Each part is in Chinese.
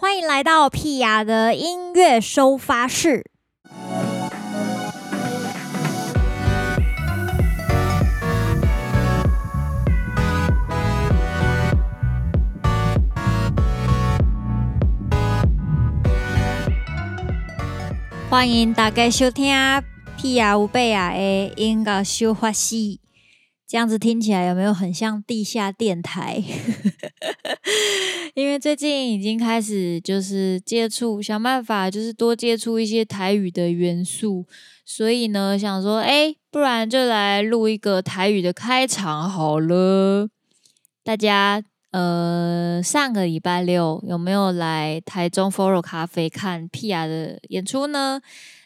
欢迎来到屁雅的音乐收发室。欢迎大家收听屁雅有伯牙的音乐收发室。这样子听起来有没有很像地下电台？因为最近已经开始就是接触，想办法就是多接触一些台语的元素，所以呢，想说，哎，不然就来录一个台语的开场好了。大家，呃，上个礼拜六有没有来台中 Foro 咖啡看屁雅的演出呢？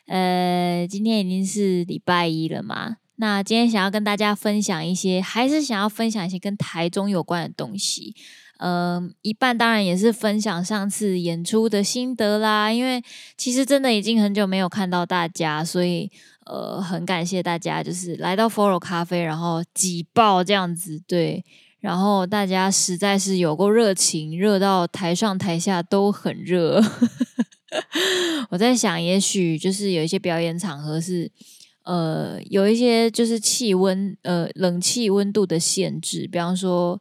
呃，今天已经是礼拜一了嘛。那今天想要跟大家分享一些，还是想要分享一些跟台中有关的东西。嗯、一半当然也是分享上次演出的心得啦。因为其实真的已经很久没有看到大家，所以呃，很感谢大家就是来到 Foro 咖啡，然后挤爆这样子，对。然后大家实在是有够热情，热到台上台下都很热。我在想，也许就是有一些表演场合是。呃，有一些就是气温，呃，冷气温度的限制，比方说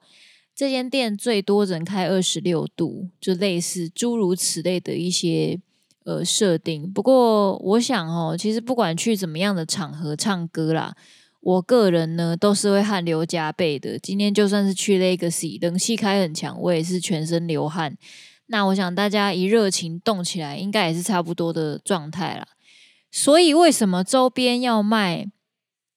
这间店最多只能开二十六度，就类似诸如此类的一些呃设定。不过我想哦，其实不管去怎么样的场合唱歌啦，我个人呢都是会汗流浃背的。今天就算是去 Legacy，冷气开很强，我也是全身流汗。那我想大家一热情动起来，应该也是差不多的状态啦。所以为什么周边要卖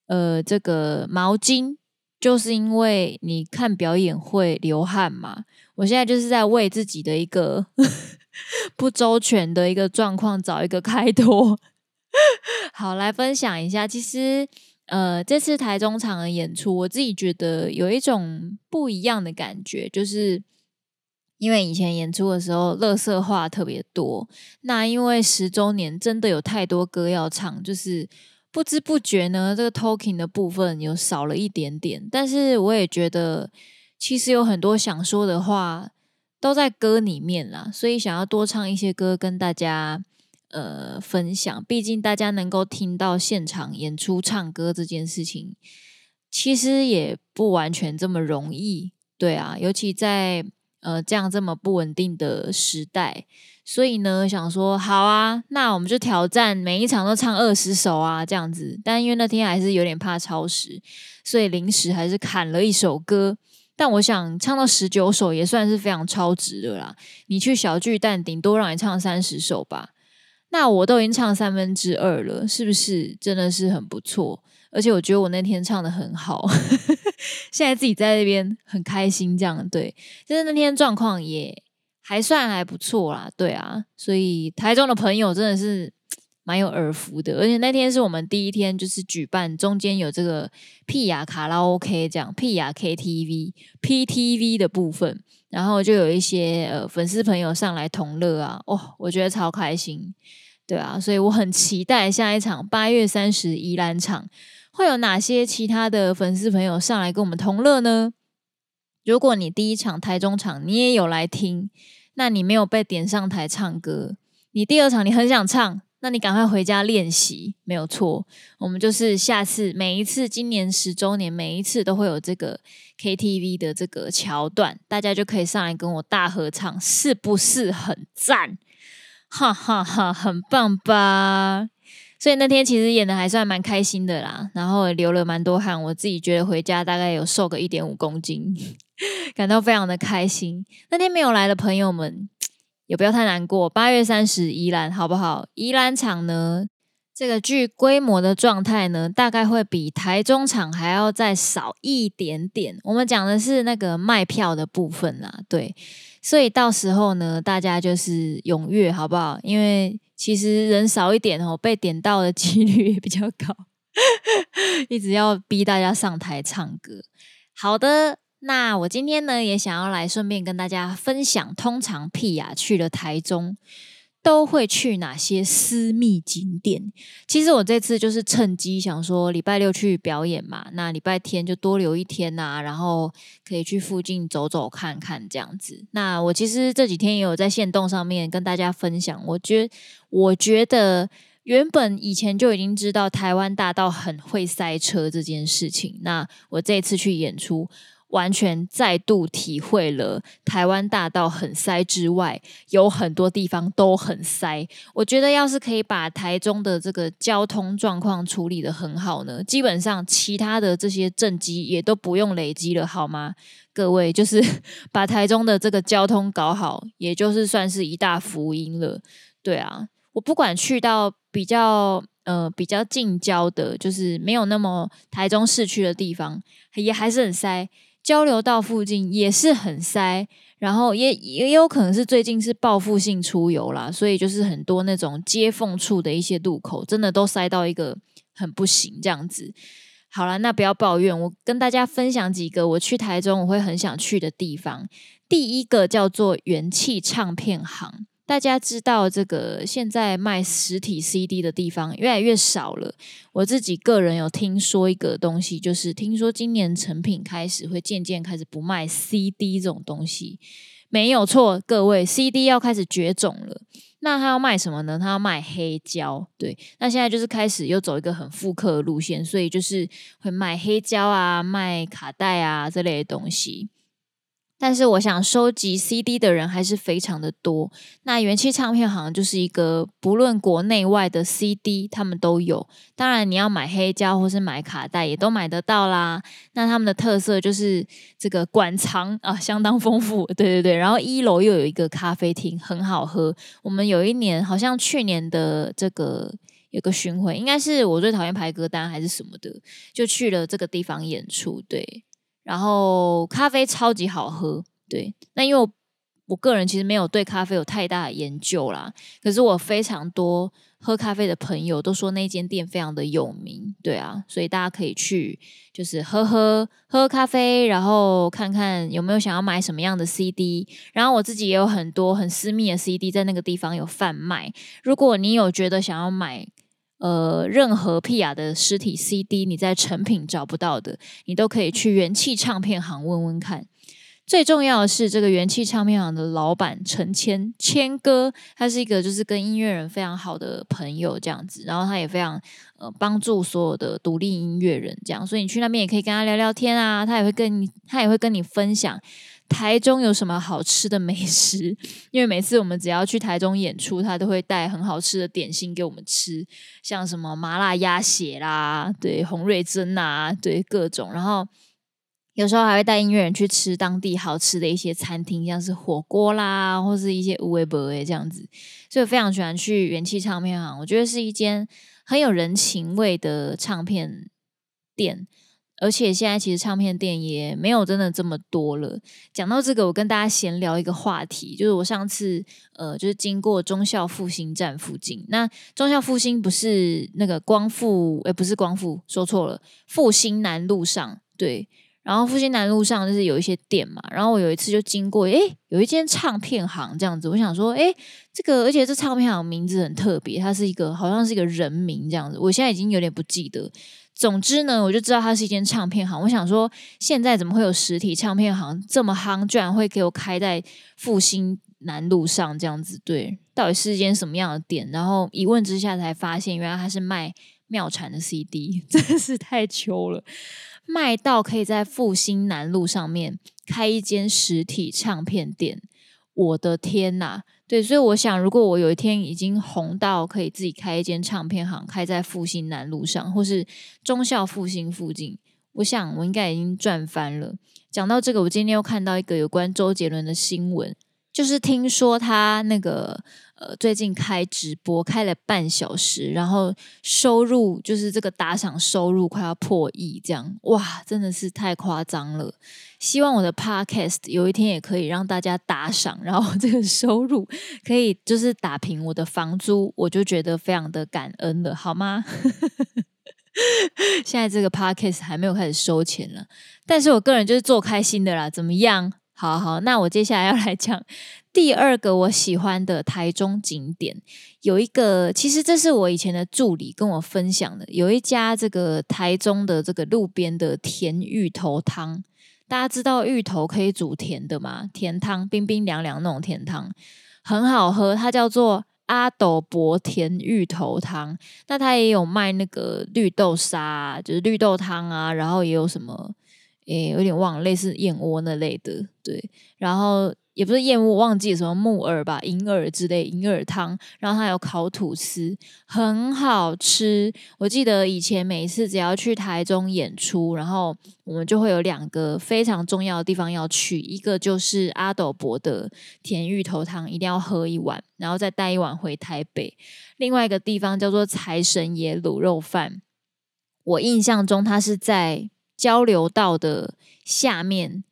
呃这个毛巾？就是因为你看表演会流汗嘛。我现在就是在为自己的一个 不周全的一个状况找一个开脱。好，来分享一下。其实呃这次台中场的演出，我自己觉得有一种不一样的感觉，就是。因为以前演出的时候，垃圾话特别多。那因为十周年真的有太多歌要唱，就是不知不觉呢，这个 talking 的部分有少了一点点。但是我也觉得，其实有很多想说的话都在歌里面啦，所以想要多唱一些歌跟大家呃分享。毕竟大家能够听到现场演出唱歌这件事情，其实也不完全这么容易。对啊，尤其在。呃，这样这么不稳定的时代，所以呢，想说好啊，那我们就挑战每一场都唱二十首啊，这样子。但因为那天还是有点怕超时，所以临时还是砍了一首歌。但我想唱到十九首也算是非常超值的啦。你去小巨蛋，顶多让你唱三十首吧。那我都已经唱三分之二了，是不是真的是很不错？而且我觉得我那天唱得很好，现在自己在那边很开心，这样对，就是那天状况也还算还不错啦，对啊，所以台中的朋友真的是 蛮有耳福的，而且那天是我们第一天就是举办，中间有这个屁雅卡拉 OK 这样，屁雅 KTV、PTV 的部分，然后就有一些呃粉丝朋友上来同乐啊，哦，我觉得超开心，对啊，所以我很期待下一场八月三十宜兰场。会有哪些其他的粉丝朋友上来跟我们同乐呢？如果你第一场台中场你也有来听，那你没有被点上台唱歌，你第二场你很想唱，那你赶快回家练习，没有错。我们就是下次每一次今年十周年，每一次都会有这个 KTV 的这个桥段，大家就可以上来跟我大合唱，是不是很赞？哈哈哈，很棒吧？所以那天其实演的还算蛮开心的啦，然后流了蛮多汗，我自己觉得回家大概有瘦个一点五公斤，感到非常的开心。那天没有来的朋友们也不要太难过，八月三十宜兰好不好？宜兰场呢，这个剧规模的状态呢，大概会比台中场还要再少一点点。我们讲的是那个卖票的部分啦，对，所以到时候呢，大家就是踊跃好不好？因为其实人少一点哦，被点到的几率也比较高，一直要逼大家上台唱歌。好的，那我今天呢也想要来顺便跟大家分享，通常屁雅去了台中，都会去哪些私密景点？其实我这次就是趁机想说，礼拜六去表演嘛，那礼拜天就多留一天呐，然后可以去附近走走看看这样子。那我其实这几天也有在线动上面跟大家分享，我觉我觉得原本以前就已经知道台湾大道很会塞车这件事情，那我这次去演出。完全再度体会了台湾大道很塞之外，有很多地方都很塞。我觉得要是可以把台中的这个交通状况处理得很好呢，基本上其他的这些政绩也都不用累积了，好吗？各位，就是把台中的这个交通搞好，也就是算是一大福音了。对啊，我不管去到比较呃比较近郊的，就是没有那么台中市区的地方，也还是很塞。交流道附近也是很塞，然后也也有可能是最近是报复性出游啦，所以就是很多那种接缝处的一些路口，真的都塞到一个很不行这样子。好了，那不要抱怨，我跟大家分享几个我去台中我会很想去的地方。第一个叫做元气唱片行。大家知道这个现在卖实体 CD 的地方越来越少了。我自己个人有听说一个东西，就是听说今年成品开始会渐渐开始不卖 CD 这种东西。没有错，各位，CD 要开始绝种了。那他要卖什么呢？他要卖黑胶。对，那现在就是开始又走一个很复刻的路线，所以就是会卖黑胶啊，卖卡带啊这类的东西。但是我想收集 CD 的人还是非常的多。那元气唱片好像就是一个不论国内外的 CD，他们都有。当然你要买黑胶或是买卡带也都买得到啦。那他们的特色就是这个馆藏啊相当丰富，对对对。然后一楼又有一个咖啡厅，很好喝。我们有一年好像去年的这个有个巡回，应该是我最讨厌排歌单还是什么的，就去了这个地方演出，对。然后咖啡超级好喝，对。那因为我我个人其实没有对咖啡有太大的研究啦，可是我非常多喝咖啡的朋友都说那间店非常的有名，对啊，所以大家可以去就是喝喝喝咖啡，然后看看有没有想要买什么样的 CD。然后我自己也有很多很私密的 CD 在那个地方有贩卖，如果你有觉得想要买。呃，任何屁雅的实体 CD，你在成品找不到的，你都可以去元气唱片行问问看。最重要的是，这个元气唱片行的老板陈谦谦哥，他是一个就是跟音乐人非常好的朋友这样子，然后他也非常呃帮助所有的独立音乐人这样，所以你去那边也可以跟他聊聊天啊，他也会跟你，他也会跟你分享。台中有什么好吃的美食？因为每次我们只要去台中演出，他都会带很好吃的点心给我们吃，像什么麻辣鸭血啦，对，洪瑞珍啊，对，各种。然后有时候还会带音乐人去吃当地好吃的一些餐厅，像是火锅啦，或是一些乌龟伯诶这样子。所以我非常喜欢去元气唱片行，我觉得是一间很有人情味的唱片店。而且现在其实唱片店也没有真的这么多了。讲到这个，我跟大家闲聊一个话题，就是我上次呃，就是经过忠孝复兴站附近。那忠孝复兴不是那个光复，诶，不是光复，说错了，复兴南路上对。然后复兴南路上就是有一些店嘛。然后我有一次就经过，诶，有一间唱片行这样子。我想说，诶，这个而且这唱片行名字很特别，它是一个好像是一个人名这样子。我现在已经有点不记得。总之呢，我就知道它是一间唱片行。我想说，现在怎么会有实体唱片行这么夯，居然会给我开在复兴南路上这样子？对，到底是一间什么样的店？然后一问之下才发现，原来它是卖妙产的 CD，真的是太糗了，卖到可以在复兴南路上面开一间实体唱片店。我的天呐！对，所以我想，如果我有一天已经红到可以自己开一间唱片行，开在复兴南路上，或是中校复兴附近，我想我应该已经赚翻了。讲到这个，我今天又看到一个有关周杰伦的新闻。就是听说他那个呃最近开直播开了半小时，然后收入就是这个打赏收入快要破亿，这样哇，真的是太夸张了。希望我的 podcast 有一天也可以让大家打赏，然后这个收入可以就是打平我的房租，我就觉得非常的感恩了，好吗？现在这个 podcast 还没有开始收钱了，但是我个人就是做开心的啦，怎么样？好好，那我接下来要来讲 第二个我喜欢的台中景点，有一个，其实这是我以前的助理跟我分享的，有一家这个台中的这个路边的甜芋头汤。大家知道芋头可以煮甜的吗？甜汤，冰冰凉凉那种甜汤，很好喝。它叫做阿斗伯甜芋头汤。那它也有卖那个绿豆沙，就是绿豆汤啊，然后也有什么，诶，有点忘了，类似燕窝那类的，对，然后。也不是燕窝，忘记什么木耳吧，银耳之类，银耳汤。然后还有烤吐司，很好吃。我记得以前每一次只要去台中演出，然后我们就会有两个非常重要的地方要去，一个就是阿斗伯的甜芋头汤，一定要喝一碗，然后再带一碗回台北。另外一个地方叫做财神爷卤肉饭，我印象中它是在交流道的下面。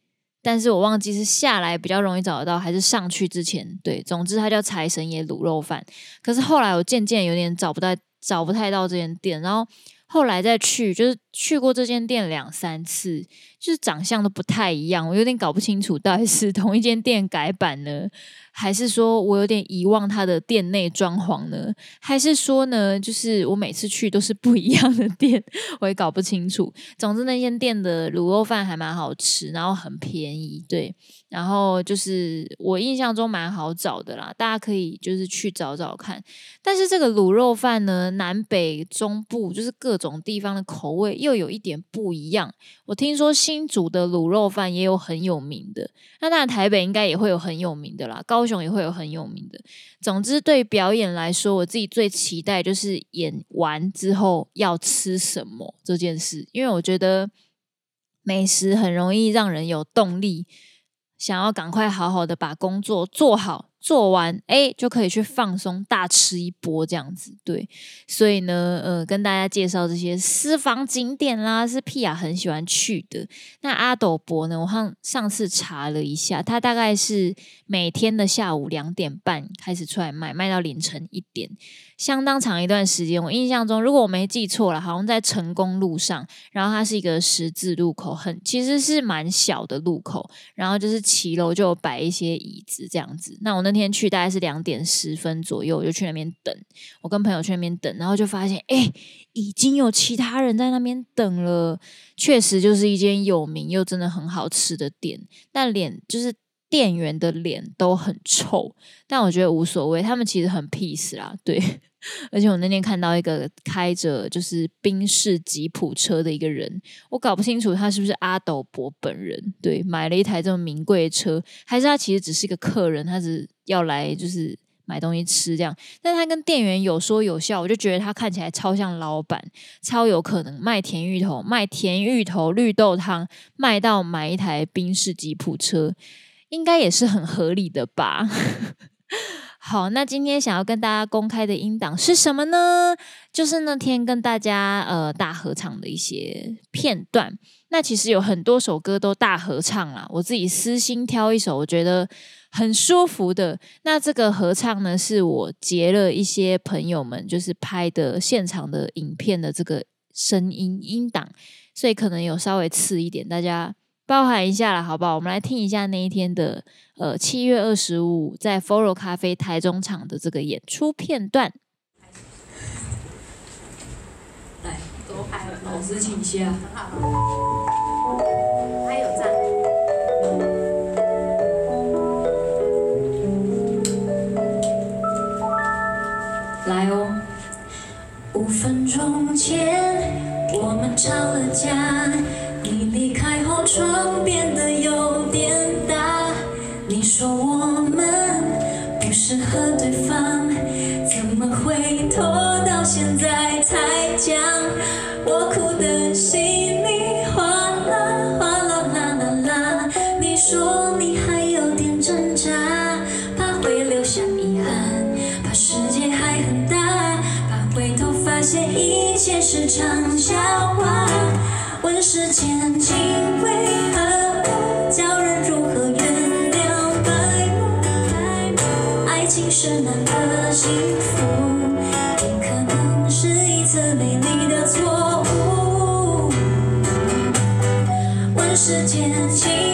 但是我忘记是下来比较容易找得到，还是上去之前。对，总之它叫财神爷卤肉饭。可是后来我渐渐有点找不到，找不太到这间店，然后后来再去，就是去过这间店两三次，就是长相都不太一样，我有点搞不清楚到底是同一间店改版呢。还是说我有点遗忘他的店内装潢呢？还是说呢，就是我每次去都是不一样的店，我也搞不清楚。总之那间店的卤肉饭还蛮好吃，然后很便宜，对。然后就是我印象中蛮好找的啦，大家可以就是去找找看。但是这个卤肉饭呢，南北中部就是各种地方的口味又有一点不一样。我听说新竹的卤肉饭也有很有名的，那当然台北应该也会有很有名的啦，高雄也会有很有名的。总之对表演来说，我自己最期待就是演完之后要吃什么这件事，因为我觉得美食很容易让人有动力。想要赶快好好的把工作做好，做完，哎，就可以去放松，大吃一波这样子。对，所以呢，呃，跟大家介绍这些私房景点啦，是屁雅很喜欢去的。那阿斗博呢，我上上次查了一下，他大概是每天的下午两点半开始出来卖，卖到凌晨一点。相当长一段时间，我印象中，如果我没记错了，好像在成功路上，然后它是一个十字路口，很其实是蛮小的路口，然后就是骑楼就摆一些椅子这样子。那我那天去大概是两点十分左右，我就去那边等，我跟朋友去那边等，然后就发现，哎，已经有其他人在那边等了，确实就是一间有名又真的很好吃的店，但脸就是。店员的脸都很臭，但我觉得无所谓，他们其实很 peace 啦，对。而且我那天看到一个开着就是宾士吉普车的一个人，我搞不清楚他是不是阿斗伯本人，对，买了一台这么名贵的车，还是他其实只是一个客人，他只要来就是买东西吃这样。但他跟店员有说有笑，我就觉得他看起来超像老板，超有可能卖甜芋头、卖甜芋头绿豆汤，卖到买一台宾士吉普车。应该也是很合理的吧。好，那今天想要跟大家公开的音档是什么呢？就是那天跟大家呃大合唱的一些片段。那其实有很多首歌都大合唱啦，我自己私心挑一首我觉得很舒服的。那这个合唱呢，是我截了一些朋友们就是拍的现场的影片的这个声音音档，所以可能有稍微次一点，大家。包含一下了，好不好？我们来听一下那一天的，呃，七月二十五在 Foro 咖啡台中场的这个演出片段。来，多拍了，老师请下。还有赞。来哦。五分钟前，我们吵了架。窗，变得有点大。你说我们不适合对方，怎么会拖到现在才讲？我哭的稀里哗啦哗啦啦啦啦。你说你还有点挣扎，怕会留下遗憾，怕世界还很大，怕回头发现一切是场笑话。问世间情是难得幸福，也可能是一次美丽的错误。问世间情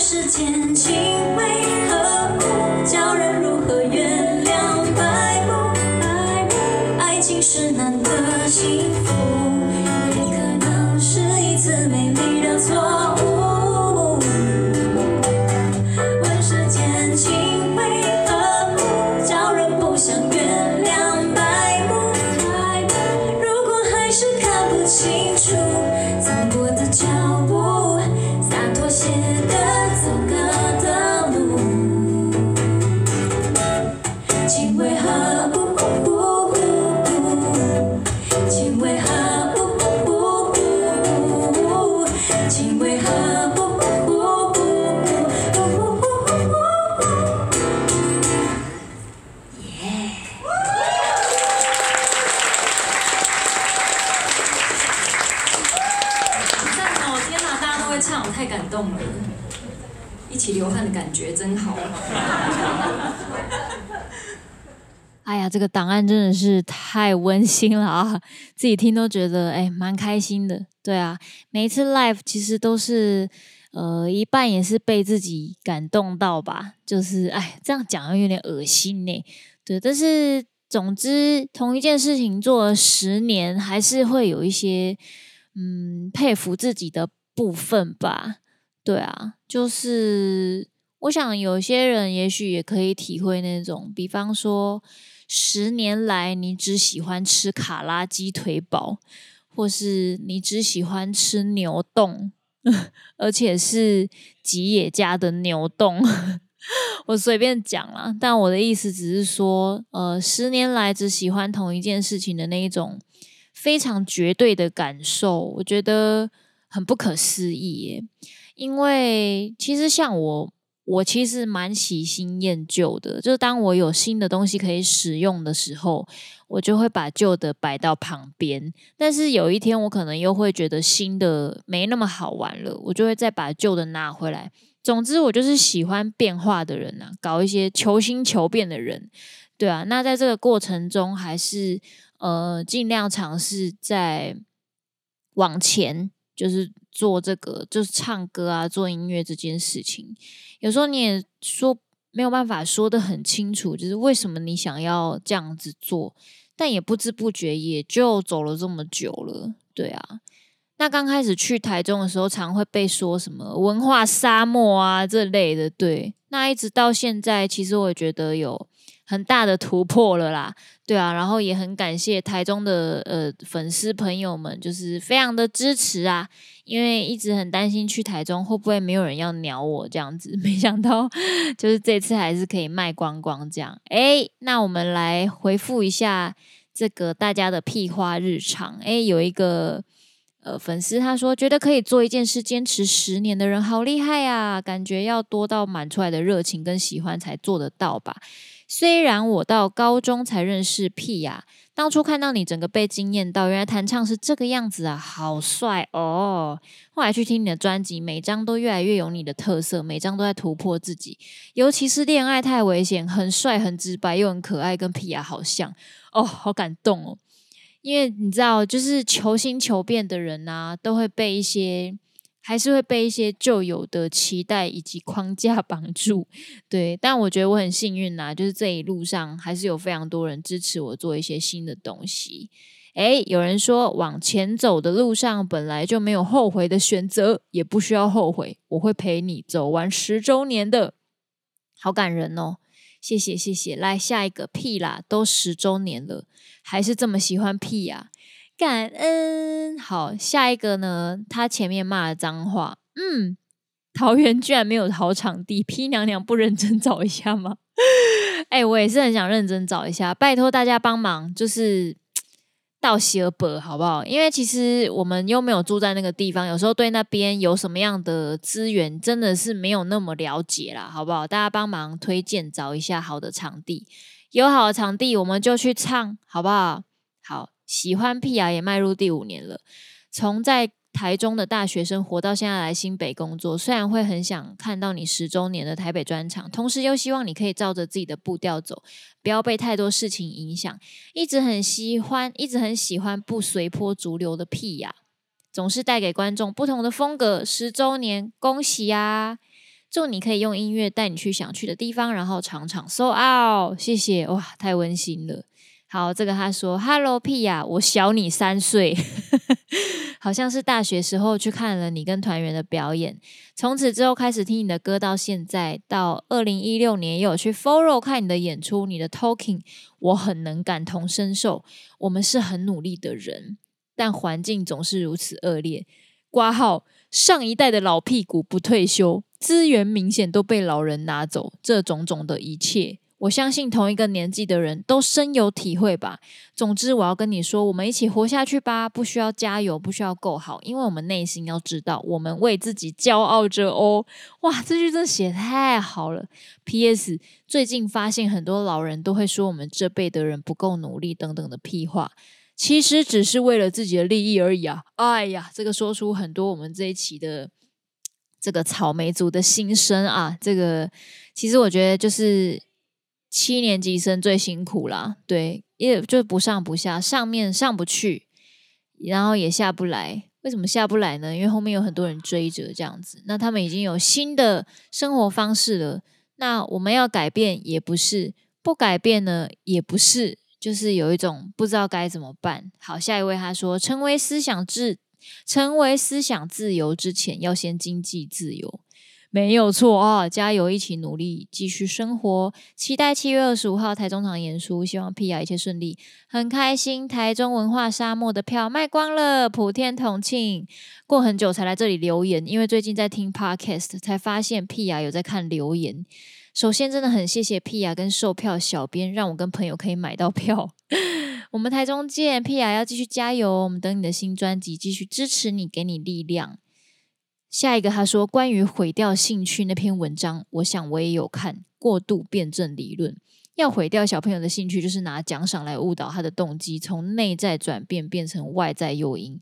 世间情为何？这个档案真的是太温馨了啊！自己听都觉得哎，蛮开心的。对啊，每一次 live 其实都是呃一半也是被自己感动到吧。就是哎，这样讲有点恶心呢。对，但是总之同一件事情做了十年，还是会有一些嗯佩服自己的部分吧。对啊，就是我想有些人也许也可以体会那种，比方说。十年来，你只喜欢吃卡拉鸡腿堡，或是你只喜欢吃牛丼，而且是吉野家的牛丼。我随便讲啦，但我的意思只是说，呃，十年来只喜欢同一件事情的那一种非常绝对的感受，我觉得很不可思议耶。因为其实像我。我其实蛮喜新厌旧的，就是当我有新的东西可以使用的时候，我就会把旧的摆到旁边。但是有一天，我可能又会觉得新的没那么好玩了，我就会再把旧的拿回来。总之，我就是喜欢变化的人啊，搞一些求新求变的人，对啊。那在这个过程中，还是呃尽量尝试在往前。就是做这个，就是唱歌啊，做音乐这件事情，有时候你也说没有办法说得很清楚，就是为什么你想要这样子做，但也不知不觉也就走了这么久了，对啊。那刚开始去台中的时候，常会被说什么文化沙漠啊这类的，对。那一直到现在，其实我觉得有。很大的突破了啦，对啊，然后也很感谢台中的呃粉丝朋友们，就是非常的支持啊，因为一直很担心去台中会不会没有人要鸟我这样子，没想到 就是这次还是可以卖光光这样。诶，那我们来回复一下这个大家的屁话日常。诶，有一个呃粉丝他说，觉得可以做一件事坚持十年的人好厉害啊，感觉要多到满出来的热情跟喜欢才做得到吧。虽然我到高中才认识 Pia，当初看到你整个被惊艳到，原来弹唱是这个样子啊，好帅哦！后来去听你的专辑，每张都越来越有你的特色，每张都在突破自己，尤其是《恋爱太危险》，很帅、很直白又很可爱，跟 Pia 好像哦，好感动哦！因为你知道，就是求新求变的人啊，都会被一些。还是会被一些旧有的期待以及框架 绑住，对。但我觉得我很幸运呐，就是这一路上还是有非常多人支持我做一些新的东西。诶，有人说往前走的路上本来就没有后悔的选择，也不需要后悔。我会陪你走完十周年的，好感人哦！谢谢谢谢，来下一个屁啦，都十周年了，还是这么喜欢屁呀？感恩，好，下一个呢？他前面骂了脏话，嗯，桃园居然没有好场地，P 娘娘不认真找一下吗？哎、我也是很想认真找一下，拜托大家帮忙，就是到希尔伯好不好？因为其实我们又没有住在那个地方，有时候对那边有什么样的资源，真的是没有那么了解啦，好不好？大家帮忙推荐找一下好的场地，有好的场地我们就去唱，好不好？好。喜欢屁啊，也迈入第五年了。从在台中的大学生活到现在来新北工作，虽然会很想看到你十周年的台北专场，同时又希望你可以照着自己的步调走，不要被太多事情影响。一直很喜欢，一直很喜欢不随波逐流的屁呀，总是带给观众不同的风格。十周年，恭喜呀！祝你可以用音乐带你去想去的地方，然后场场 so out。谢谢，哇，太温馨了。好，这个他说：“Hello，屁呀，我小你三岁，好像是大学时候去看了你跟团员的表演，从此之后开始听你的歌，到现在到二零一六年也有去 Follow 看你的演出，你的 Talking 我很能感同身受。我们是很努力的人，但环境总是如此恶劣。挂号上一代的老屁股不退休，资源明显都被老人拿走，这种种的一切。”我相信同一个年纪的人都深有体会吧。总之，我要跟你说，我们一起活下去吧。不需要加油，不需要够好，因为我们内心要知道，我们为自己骄傲着哦。哇，这句真的写太好了。P.S. 最近发现很多老人都会说我们这辈的人不够努力等等的屁话，其实只是为了自己的利益而已啊。哎呀，这个说出很多我们这一期的这个草莓族的心声啊。这个其实我觉得就是。七年级生最辛苦啦，对，也就不上不下，上面上不去，然后也下不来。为什么下不来呢？因为后面有很多人追着这样子，那他们已经有新的生活方式了。那我们要改变也不是，不改变呢也不是，就是有一种不知道该怎么办。好，下一位他说，成为思想自，成为思想自由之前，要先经济自由。没有错啊！加油，一起努力，继续生活。期待七月二十五号台中场演出，希望 Pia 一切顺利。很开心，台中文化沙漠的票卖光了，普天同庆。过很久才来这里留言，因为最近在听 Podcast，才发现 Pia 有在看留言。首先，真的很谢谢 Pia 跟售票小编，让我跟朋友可以买到票。我们台中见，Pia 要继续加油，我们等你的新专辑，继续支持你，给你力量。下一个，他说关于毁掉兴趣那篇文章，我想我也有看。过度辩证理论要毁掉小朋友的兴趣，就是拿奖赏来误导他的动机，从内在转变变成外在诱因。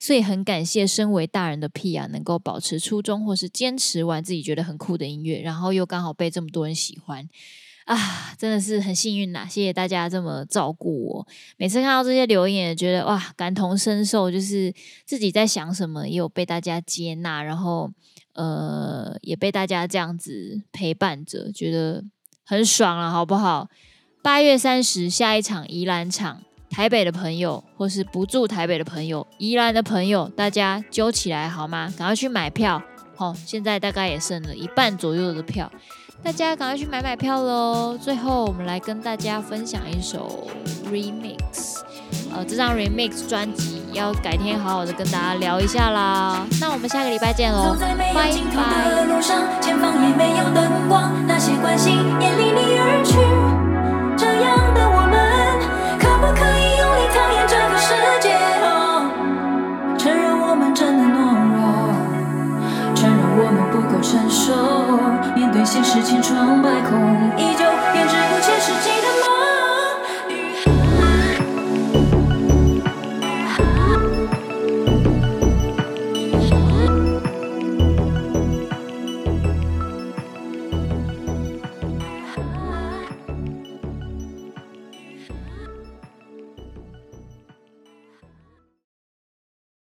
所以很感谢身为大人的 Pia 能够保持初衷，或是坚持玩自己觉得很酷的音乐，然后又刚好被这么多人喜欢。啊，真的是很幸运呐！谢谢大家这么照顾我。每次看到这些留言，觉得哇，感同身受，就是自己在想什么，也有被大家接纳，然后呃，也被大家这样子陪伴着，觉得很爽了，好不好？八月三十下一场宜兰场，台北的朋友或是不住台北的朋友，宜兰的朋友，大家揪起来好吗？赶快去买票！好，现在大概也剩了一半左右的票。大家赶快去买买票喽！最后，我们来跟大家分享一首 remix，呃，这张 remix 专辑要改天好好的跟大家聊一下啦。那我们下个礼拜见喽，拜拜。界哦，承认我们真的懦弱，我们不够成熟，面对现实千疮百孔，依旧编织不切实际。